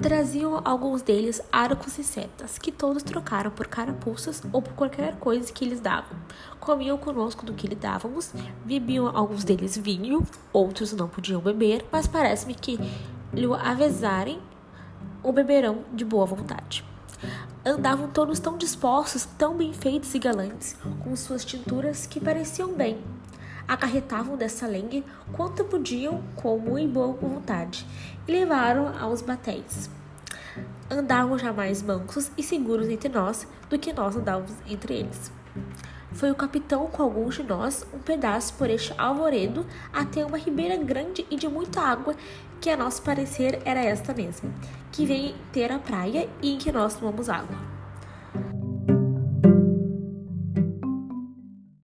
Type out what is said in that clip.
Traziam alguns deles arcos e setas, que todos trocaram por carapuças ou por qualquer coisa que lhes davam. Comiam conosco do que lhe dávamos, bebiam alguns deles vinho, outros não podiam beber, mas parece-me que lhe avezarem o beberão de boa vontade. Andavam todos tão dispostos, tão bem feitos e galantes, com suas tinturas que pareciam bem. Acarretavam dessa lengue quanto podiam, com muito boa vontade, e levaram aos batéis. Andavam jamais mansos e seguros entre nós do que nós andávamos entre eles. Foi o capitão com alguns de nós um pedaço por este alvoredo até uma ribeira grande e de muita água, que a nosso parecer era esta mesma, que vem ter a praia e em que nós tomamos água.